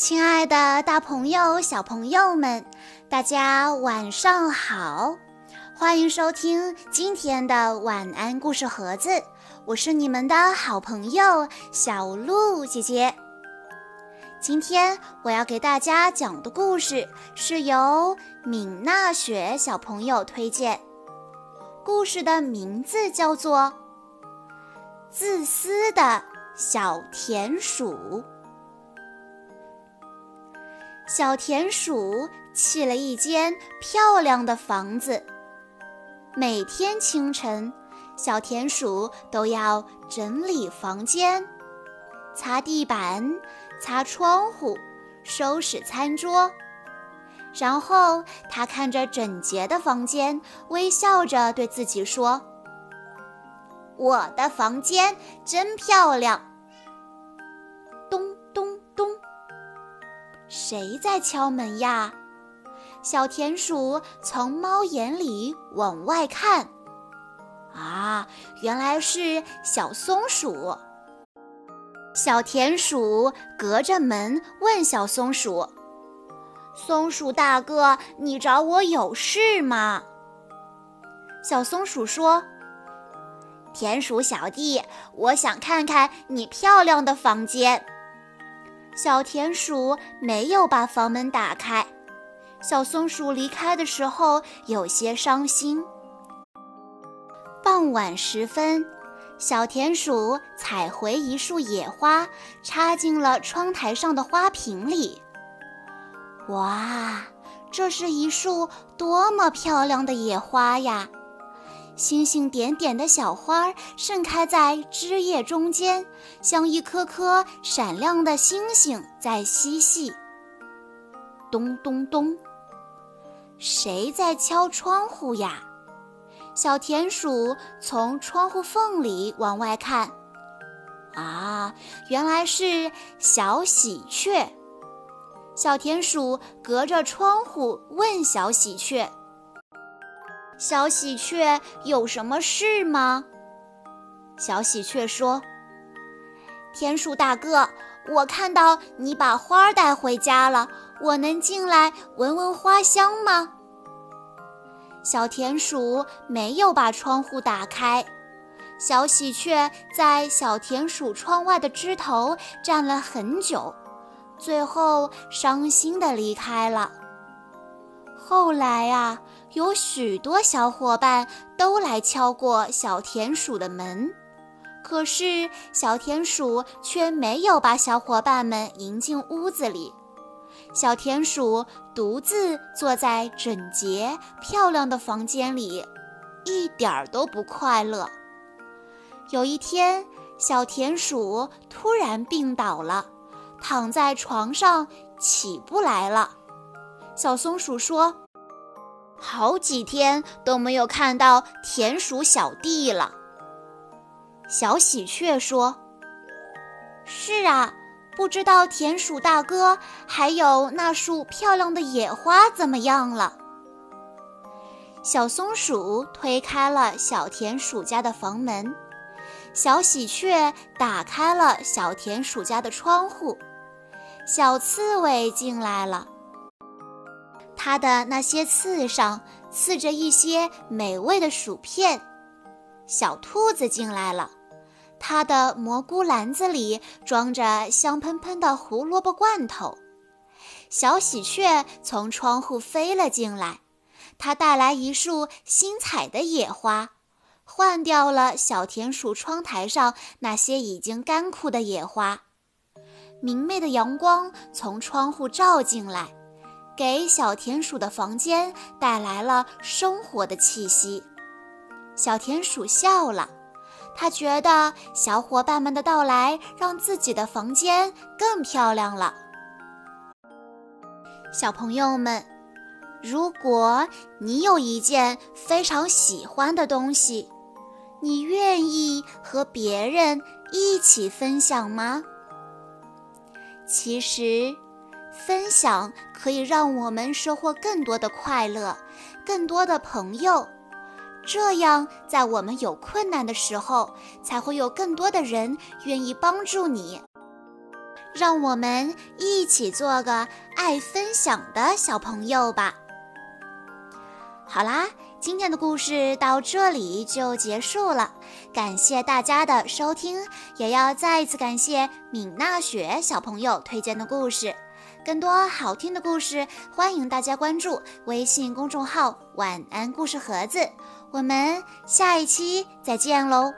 亲爱的，大朋友、小朋友们，大家晚上好！欢迎收听今天的晚安故事盒子，我是你们的好朋友小鹿姐姐。今天我要给大家讲的故事是由敏娜雪小朋友推荐，故事的名字叫做《自私的小田鼠》。小田鼠砌了一间漂亮的房子。每天清晨，小田鼠都要整理房间、擦地板、擦窗户、收拾餐桌。然后，他看着整洁的房间，微笑着对自己说：“我的房间真漂亮。”谁在敲门呀？小田鼠从猫眼里往外看，啊，原来是小松鼠。小田鼠隔着门问小松鼠：“松鼠大哥，你找我有事吗？”小松鼠说：“田鼠小弟，我想看看你漂亮的房间。”小田鼠没有把房门打开，小松鼠离开的时候有些伤心。傍晚时分，小田鼠采回一束野花，插进了窗台上的花瓶里。哇，这是一束多么漂亮的野花呀！星星点点的小花盛开在枝叶中间，像一颗颗闪亮的星星在嬉戏。咚咚咚，谁在敲窗户呀？小田鼠从窗户缝里往外看，啊，原来是小喜鹊。小田鼠隔着窗户问小喜鹊。小喜鹊有什么事吗？小喜鹊说：“田鼠大哥，我看到你把花带回家了，我能进来闻闻花香吗？”小田鼠没有把窗户打开，小喜鹊在小田鼠窗外的枝头站了很久，最后伤心地离开了。后来啊。有许多小伙伴都来敲过小田鼠的门，可是小田鼠却没有把小伙伴们迎进屋子里。小田鼠独自坐在整洁漂亮的房间里，一点儿都不快乐。有一天，小田鼠突然病倒了，躺在床上起不来了。小松鼠说。好几天都没有看到田鼠小弟了。小喜鹊说：“是啊，不知道田鼠大哥还有那束漂亮的野花怎么样了。”小松鼠推开了小田鼠家的房门，小喜鹊打开了小田鼠家的窗户，小刺猬进来了。它的那些刺上刺着一些美味的薯片。小兔子进来了，它的蘑菇篮子里装着香喷喷的胡萝卜罐头。小喜鹊从窗户飞了进来，它带来一束新采的野花，换掉了小田鼠窗台上那些已经干枯的野花。明媚的阳光从窗户照进来。给小田鼠的房间带来了生活的气息。小田鼠笑了，他觉得小伙伴们的到来让自己的房间更漂亮了。小朋友们，如果你有一件非常喜欢的东西，你愿意和别人一起分享吗？其实。分享可以让我们收获更多的快乐，更多的朋友。这样，在我们有困难的时候，才会有更多的人愿意帮助你。让我们一起做个爱分享的小朋友吧。好啦，今天的故事到这里就结束了，感谢大家的收听，也要再一次感谢敏娜雪小朋友推荐的故事。更多好听的故事，欢迎大家关注微信公众号“晚安故事盒子”。我们下一期再见喽！